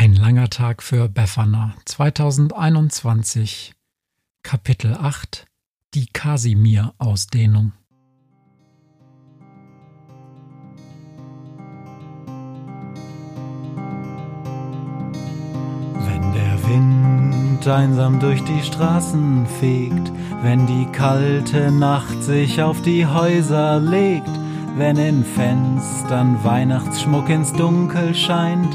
Ein langer Tag für Befana. 2021 Kapitel 8 Die Kasimir-Ausdehnung. Wenn der Wind einsam durch die Straßen fegt, wenn die kalte Nacht sich auf die Häuser legt, wenn in Fenstern Weihnachtsschmuck ins Dunkel scheint,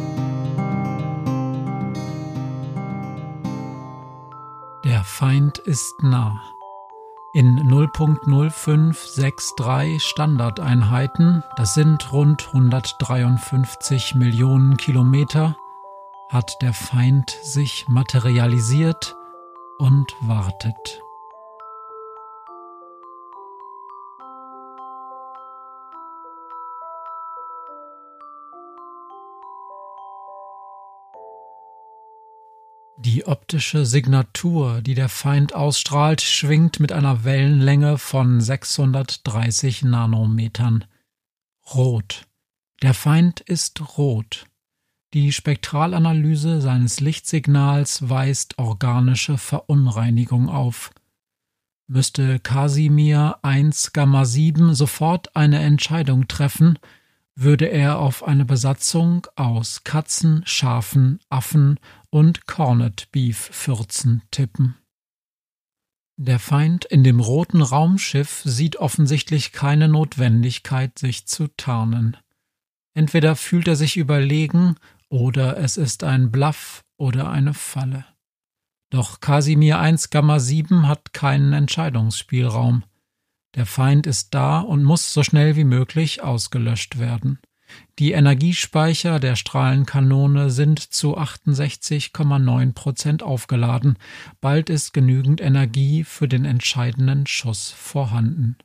Feind ist nah. In 0.0563 Standardeinheiten, das sind rund 153 Millionen Kilometer, hat der Feind sich materialisiert und wartet. Die optische Signatur, die der Feind ausstrahlt, schwingt mit einer Wellenlänge von 630 Nanometern. Rot. Der Feind ist rot. Die Spektralanalyse seines Lichtsignals weist organische Verunreinigung auf. Müsste Casimir 1 Gamma 7 sofort eine Entscheidung treffen, würde er auf eine Besatzung aus Katzen, Schafen, Affen und Cornet Beef Fürzen tippen. Der Feind in dem roten Raumschiff sieht offensichtlich keine Notwendigkeit, sich zu tarnen. Entweder fühlt er sich überlegen, oder es ist ein Bluff oder eine Falle. Doch Casimir 1 Gamma 7 hat keinen Entscheidungsspielraum. Der Feind ist da und muss so schnell wie möglich ausgelöscht werden. Die Energiespeicher der Strahlenkanone sind zu 68,9 Prozent aufgeladen. Bald ist genügend Energie für den entscheidenden Schuss vorhanden.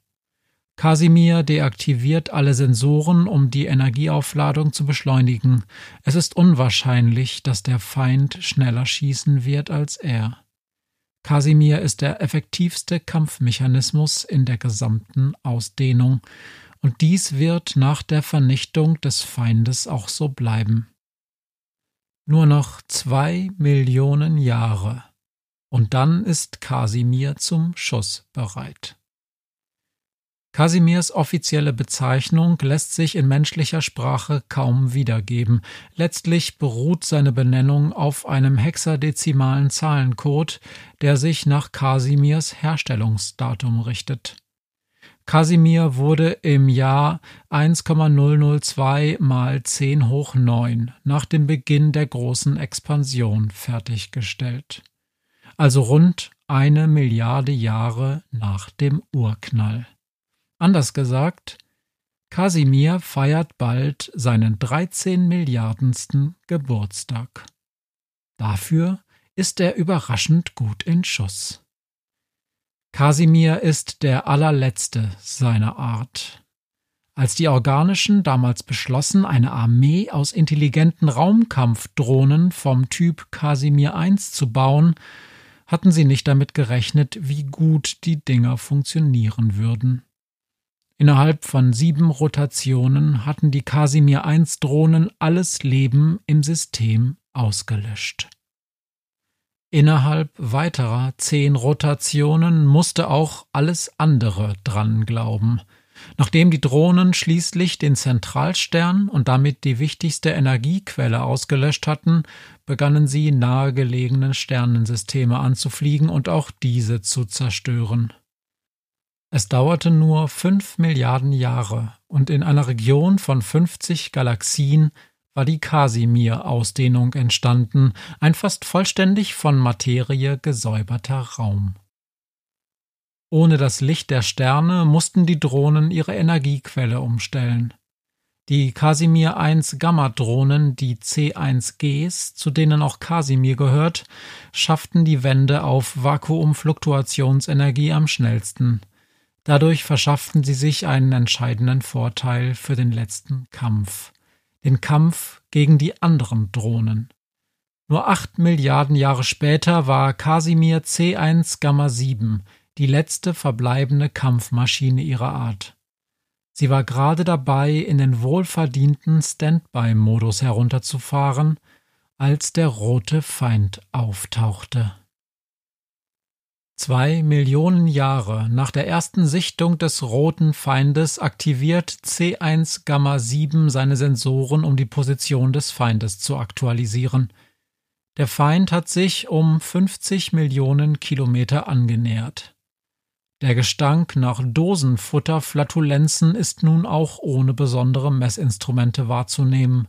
Casimir deaktiviert alle Sensoren, um die Energieaufladung zu beschleunigen. Es ist unwahrscheinlich, dass der Feind schneller schießen wird als er. Casimir ist der effektivste Kampfmechanismus in der gesamten Ausdehnung und dies wird nach der Vernichtung des Feindes auch so bleiben. Nur noch zwei Millionen Jahre, und dann ist Kasimir zum Schuss bereit. Kasimirs offizielle Bezeichnung lässt sich in menschlicher Sprache kaum wiedergeben. Letztlich beruht seine Benennung auf einem hexadezimalen Zahlencode, der sich nach Kasimirs Herstellungsdatum richtet. Kasimir wurde im Jahr 1,002 mal 10 hoch 9 nach dem Beginn der großen Expansion fertiggestellt. Also rund eine Milliarde Jahre nach dem Urknall. Anders gesagt, Kasimir feiert bald seinen 13 Milliardensten Geburtstag. Dafür ist er überraschend gut in Schuss. Kasimir ist der allerletzte seiner Art. Als die Organischen damals beschlossen, eine Armee aus intelligenten Raumkampfdrohnen vom Typ Kasimir I zu bauen, hatten sie nicht damit gerechnet, wie gut die Dinger funktionieren würden. Innerhalb von sieben Rotationen hatten die Kasimir I Drohnen alles Leben im System ausgelöscht. Innerhalb weiterer zehn Rotationen musste auch alles andere dran glauben. Nachdem die Drohnen schließlich den Zentralstern und damit die wichtigste Energiequelle ausgelöscht hatten, begannen sie nahegelegene Sternensysteme anzufliegen und auch diese zu zerstören. Es dauerte nur fünf Milliarden Jahre, und in einer Region von 50 Galaxien war die Casimir-Ausdehnung entstanden, ein fast vollständig von Materie gesäuberter Raum. Ohne das Licht der Sterne mussten die Drohnen ihre Energiequelle umstellen. Die Casimir 1 Gamma-Drohnen, die C1Gs, zu denen auch Casimir gehört, schafften die Wende auf Vakuumfluktuationsenergie am schnellsten. Dadurch verschafften sie sich einen entscheidenden Vorteil für den letzten Kampf. Den Kampf gegen die anderen Drohnen. Nur acht Milliarden Jahre später war Casimir C1 Gamma 7 die letzte verbleibende Kampfmaschine ihrer Art. Sie war gerade dabei, in den wohlverdienten Standby-Modus herunterzufahren, als der rote Feind auftauchte. Zwei Millionen Jahre nach der ersten Sichtung des roten Feindes aktiviert C1 Gamma 7 seine Sensoren, um die Position des Feindes zu aktualisieren. Der Feind hat sich um 50 Millionen Kilometer angenähert. Der Gestank nach Dosenfutterflatulenzen ist nun auch ohne besondere Messinstrumente wahrzunehmen.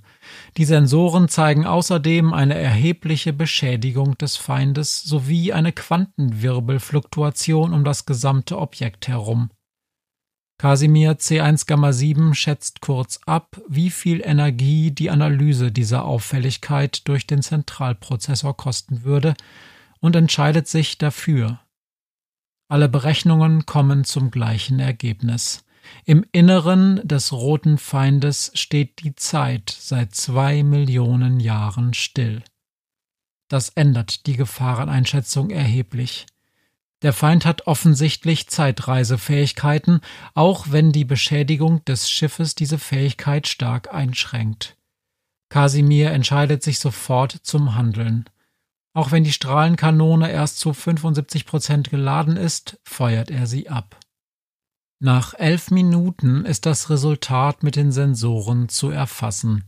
Die Sensoren zeigen außerdem eine erhebliche Beschädigung des Feindes sowie eine Quantenwirbelfluktuation um das gesamte Objekt herum. Casimir C1 Gamma 7 schätzt kurz ab, wie viel Energie die Analyse dieser Auffälligkeit durch den Zentralprozessor kosten würde und entscheidet sich dafür. Alle Berechnungen kommen zum gleichen Ergebnis. Im Inneren des roten Feindes steht die Zeit seit zwei Millionen Jahren still. Das ändert die Gefahreneinschätzung erheblich. Der Feind hat offensichtlich Zeitreisefähigkeiten, auch wenn die Beschädigung des Schiffes diese Fähigkeit stark einschränkt. Kasimir entscheidet sich sofort zum Handeln. Auch wenn die Strahlenkanone erst zu 75 Prozent geladen ist, feuert er sie ab. Nach elf Minuten ist das Resultat mit den Sensoren zu erfassen.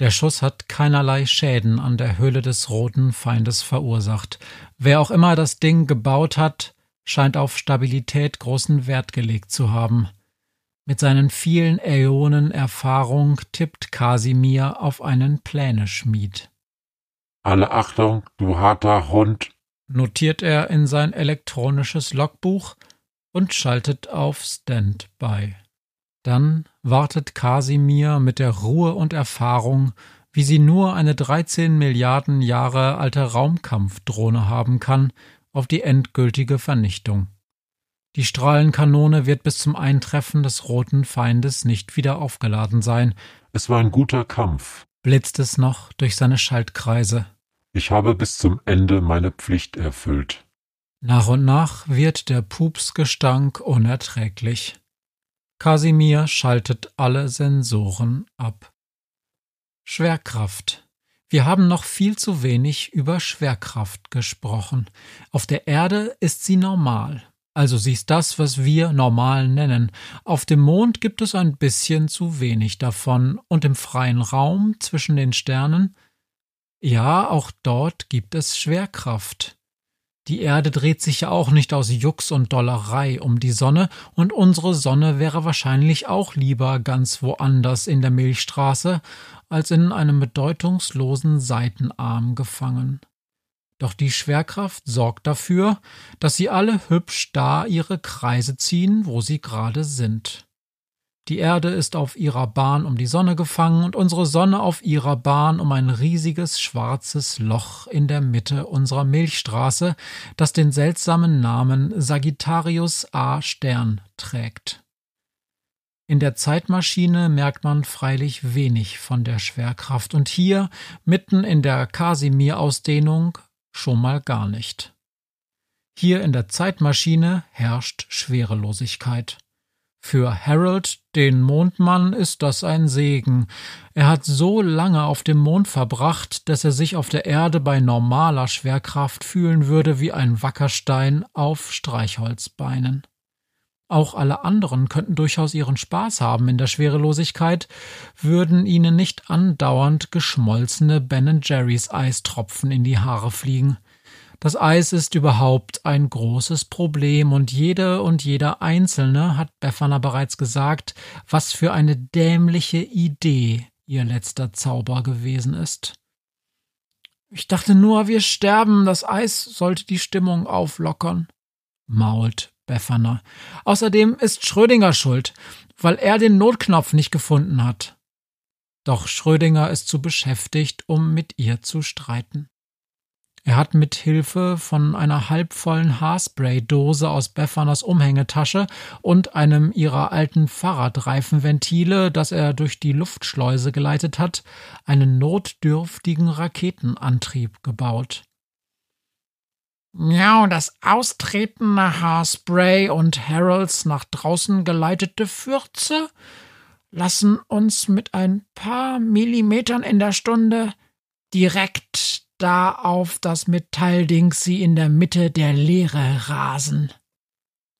Der Schuss hat keinerlei Schäden an der Hülle des roten Feindes verursacht. Wer auch immer das Ding gebaut hat, scheint auf Stabilität großen Wert gelegt zu haben. Mit seinen vielen Äonen Erfahrung tippt Kasimir auf einen Pläneschmied. Alle Achtung, du harter Hund, notiert er in sein elektronisches Logbuch und schaltet auf Standby. Dann wartet Kasimir mit der Ruhe und Erfahrung, wie sie nur eine 13 Milliarden Jahre alte Raumkampfdrohne haben kann, auf die endgültige Vernichtung. Die Strahlenkanone wird bis zum Eintreffen des roten Feindes nicht wieder aufgeladen sein. Es war ein guter Kampf blitzt es noch durch seine Schaltkreise. Ich habe bis zum Ende meine Pflicht erfüllt. Nach und nach wird der Pupsgestank unerträglich. Kasimir schaltet alle Sensoren ab. Schwerkraft. Wir haben noch viel zu wenig über Schwerkraft gesprochen. Auf der Erde ist sie normal. Also sie ist das, was wir normal nennen. Auf dem Mond gibt es ein bisschen zu wenig davon, und im freien Raum zwischen den Sternen, ja, auch dort gibt es Schwerkraft. Die Erde dreht sich ja auch nicht aus Jux und Dollerei um die Sonne, und unsere Sonne wäre wahrscheinlich auch lieber ganz woanders in der Milchstraße als in einem bedeutungslosen Seitenarm gefangen. Doch die Schwerkraft sorgt dafür, dass sie alle hübsch da ihre Kreise ziehen, wo sie gerade sind. Die Erde ist auf ihrer Bahn um die Sonne gefangen und unsere Sonne auf ihrer Bahn um ein riesiges schwarzes Loch in der Mitte unserer Milchstraße, das den seltsamen Namen Sagittarius A Stern trägt. In der Zeitmaschine merkt man freilich wenig von der Schwerkraft und hier, mitten in der Casimir-Ausdehnung, schon mal gar nicht. Hier in der Zeitmaschine herrscht Schwerelosigkeit. Für Harold, den Mondmann, ist das ein Segen. Er hat so lange auf dem Mond verbracht, dass er sich auf der Erde bei normaler Schwerkraft fühlen würde wie ein Wackerstein auf Streichholzbeinen. Auch alle anderen könnten durchaus ihren Spaß haben in der Schwerelosigkeit, würden ihnen nicht andauernd geschmolzene Ben Jerry's Eistropfen in die Haare fliegen. Das Eis ist überhaupt ein großes Problem und jede und jeder Einzelne hat Befana bereits gesagt, was für eine dämliche Idee ihr letzter Zauber gewesen ist. Ich dachte nur, wir sterben, das Eis sollte die Stimmung auflockern, mault Befana. Außerdem ist Schrödinger schuld, weil er den Notknopf nicht gefunden hat. Doch Schrödinger ist zu beschäftigt, um mit ihr zu streiten. Er hat mit Hilfe von einer halbvollen Haarspray-Dose aus Beffaners Umhängetasche und einem ihrer alten Fahrradreifenventile, das er durch die Luftschleuse geleitet hat, einen notdürftigen Raketenantrieb gebaut. Ja, das austretende Haarspray und Harolds nach draußen geleitete Fürze lassen uns mit ein paar Millimetern in der Stunde direkt da auf das Metallding sie in der Mitte der Leere rasen,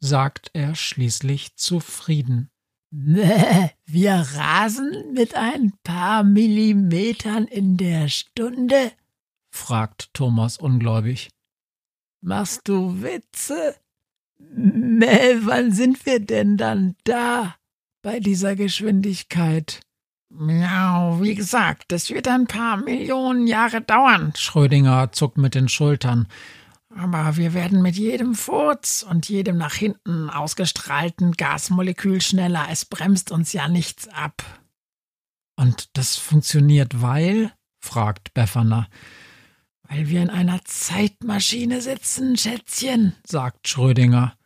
sagt er schließlich zufrieden. Wir rasen mit ein paar Millimetern in der Stunde? fragt Thomas ungläubig. Machst du Witze? Mäh, wann sind wir denn dann da bei dieser Geschwindigkeit? Ja, wie gesagt, das wird ein paar Millionen Jahre dauern. Schrödinger zuckt mit den Schultern. Aber wir werden mit jedem Furz und jedem nach hinten ausgestrahlten Gasmolekül schneller. Es bremst uns ja nichts ab. Und das funktioniert, weil? fragt Befana. Weil wir in einer Zeitmaschine sitzen, Schätzchen, sagt Schrödinger.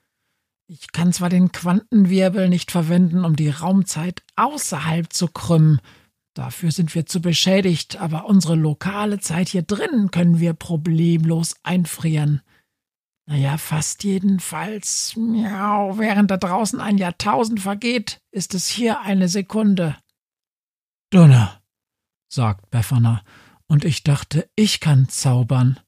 Ich kann zwar den Quantenwirbel nicht verwenden, um die Raumzeit außerhalb zu krümmen, dafür sind wir zu beschädigt, aber unsere lokale Zeit hier drin können wir problemlos einfrieren. Naja, fast jedenfalls. Miau, während da draußen ein Jahrtausend vergeht, ist es hier eine Sekunde. Donner, sagt Befana, und ich dachte, ich kann zaubern.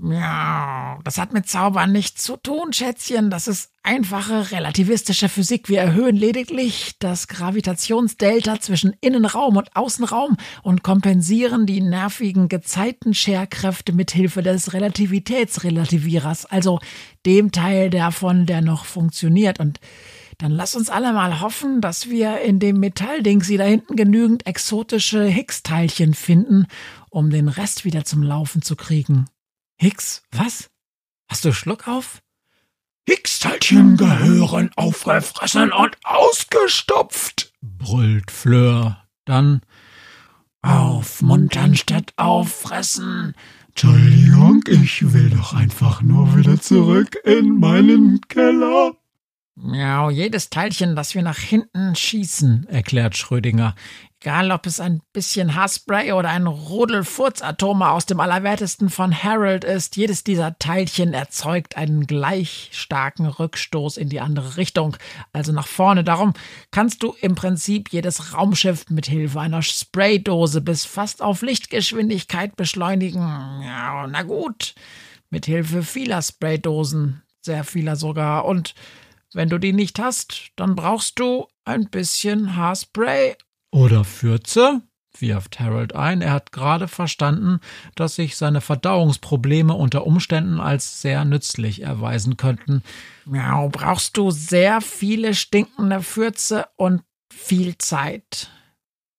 Ja, das hat mit Zaubern nichts zu tun, Schätzchen. Das ist einfache relativistische Physik. Wir erhöhen lediglich das Gravitationsdelta zwischen Innenraum und Außenraum und kompensieren die nervigen Gezeitenscherkräfte mit Hilfe des Relativitätsrelativierers, also dem Teil davon, der noch funktioniert. Und dann lass uns alle mal hoffen, dass wir in dem Metallding sie da hinten genügend exotische Higgs-Teilchen finden, um den Rest wieder zum Laufen zu kriegen. Hicks, was? Hast du Schluck auf? Higgs-Teilchen gehören aufgefressen und ausgestopft, brüllt Fleur. Dann aufmuntern statt auffressen. Entschuldigung, ich will doch einfach nur wieder zurück in meinen Keller. Miau, jedes Teilchen, das wir nach hinten schießen, erklärt Schrödinger. Egal, ob es ein bisschen Haarspray oder ein Rudel Furzatome aus dem Allerwertesten von Harold ist, jedes dieser Teilchen erzeugt einen gleich starken Rückstoß in die andere Richtung, also nach vorne. Darum kannst du im Prinzip jedes Raumschiff mit Hilfe einer Spraydose bis fast auf Lichtgeschwindigkeit beschleunigen. Ja, na gut, mit Hilfe vieler Spraydosen, sehr vieler sogar. Und wenn du die nicht hast, dann brauchst du ein bisschen Haarspray oder Fürze? wirft Harold ein. Er hat gerade verstanden, dass sich seine Verdauungsprobleme unter Umständen als sehr nützlich erweisen könnten. Ja, brauchst du sehr viele stinkende Fürze und viel Zeit.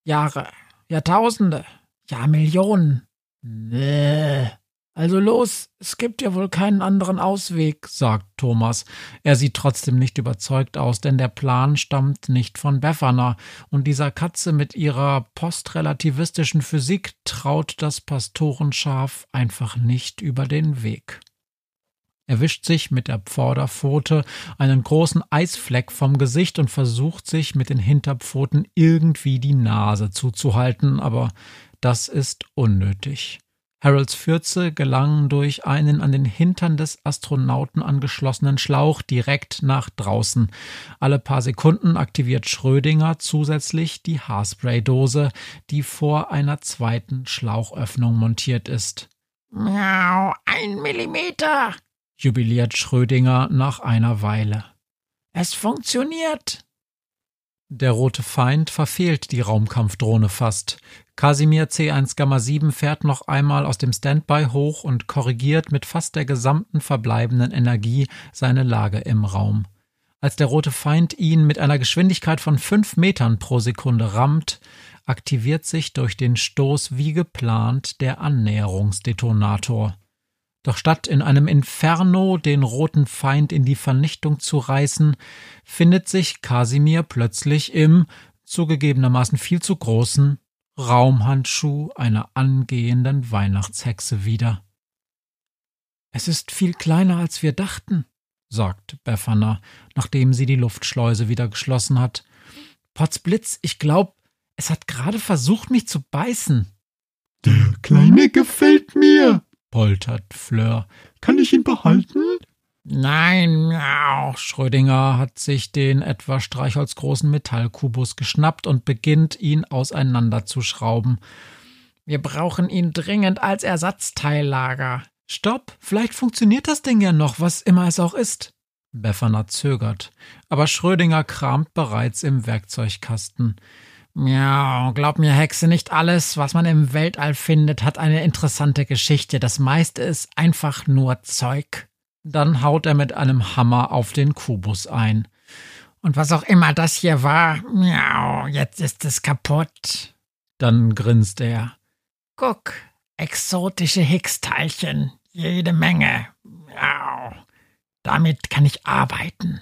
Jahre, Jahrtausende, Jahrmillionen. Nee. Also los, es gibt ja wohl keinen anderen Ausweg, sagt Thomas. Er sieht trotzdem nicht überzeugt aus, denn der Plan stammt nicht von Befana, und dieser Katze mit ihrer postrelativistischen Physik traut das Pastorenschaf einfach nicht über den Weg. Er wischt sich mit der Vorderpfote einen großen Eisfleck vom Gesicht und versucht sich mit den Hinterpfoten irgendwie die Nase zuzuhalten, aber das ist unnötig. Harolds Fürze gelangen durch einen an den Hintern des Astronauten angeschlossenen Schlauch direkt nach draußen. Alle paar Sekunden aktiviert Schrödinger zusätzlich die Haarspraydose, die vor einer zweiten Schlauchöffnung montiert ist. Miau, ein Millimeter, jubiliert Schrödinger nach einer Weile. Es funktioniert. Der rote Feind verfehlt die Raumkampfdrohne fast. Casimir C1 Gamma 7 fährt noch einmal aus dem Standby hoch und korrigiert mit fast der gesamten verbleibenden Energie seine Lage im Raum. Als der rote Feind ihn mit einer Geschwindigkeit von fünf Metern pro Sekunde rammt, aktiviert sich durch den Stoß wie geplant der Annäherungsdetonator. Doch statt in einem Inferno den roten Feind in die Vernichtung zu reißen, findet sich Kasimir plötzlich im zugegebenermaßen viel zu großen Raumhandschuh einer angehenden Weihnachtshexe wieder. Es ist viel kleiner, als wir dachten, sagt Befana, nachdem sie die Luftschleuse wieder geschlossen hat. Potzblitz, ich glaub, es hat gerade versucht, mich zu beißen. Der Kleine gefällt mir, poltert Fleur. Kann ich ihn behalten? Nein, miau. Schrödinger hat sich den etwa streichholzgroßen Metallkubus geschnappt und beginnt, ihn auseinanderzuschrauben. Wir brauchen ihn dringend als Ersatzteillager. Stopp, vielleicht funktioniert das Ding ja noch, was immer es auch ist. Befana zögert, aber Schrödinger kramt bereits im Werkzeugkasten. Ja, glaub mir, Hexe, nicht alles, was man im Weltall findet, hat eine interessante Geschichte. Das meiste ist einfach nur Zeug. Dann haut er mit einem Hammer auf den Kubus ein. Und was auch immer das hier war, miau, jetzt ist es kaputt. Dann grinst er. Guck, exotische Higgs-Teilchen, jede Menge. Miau. Damit kann ich arbeiten.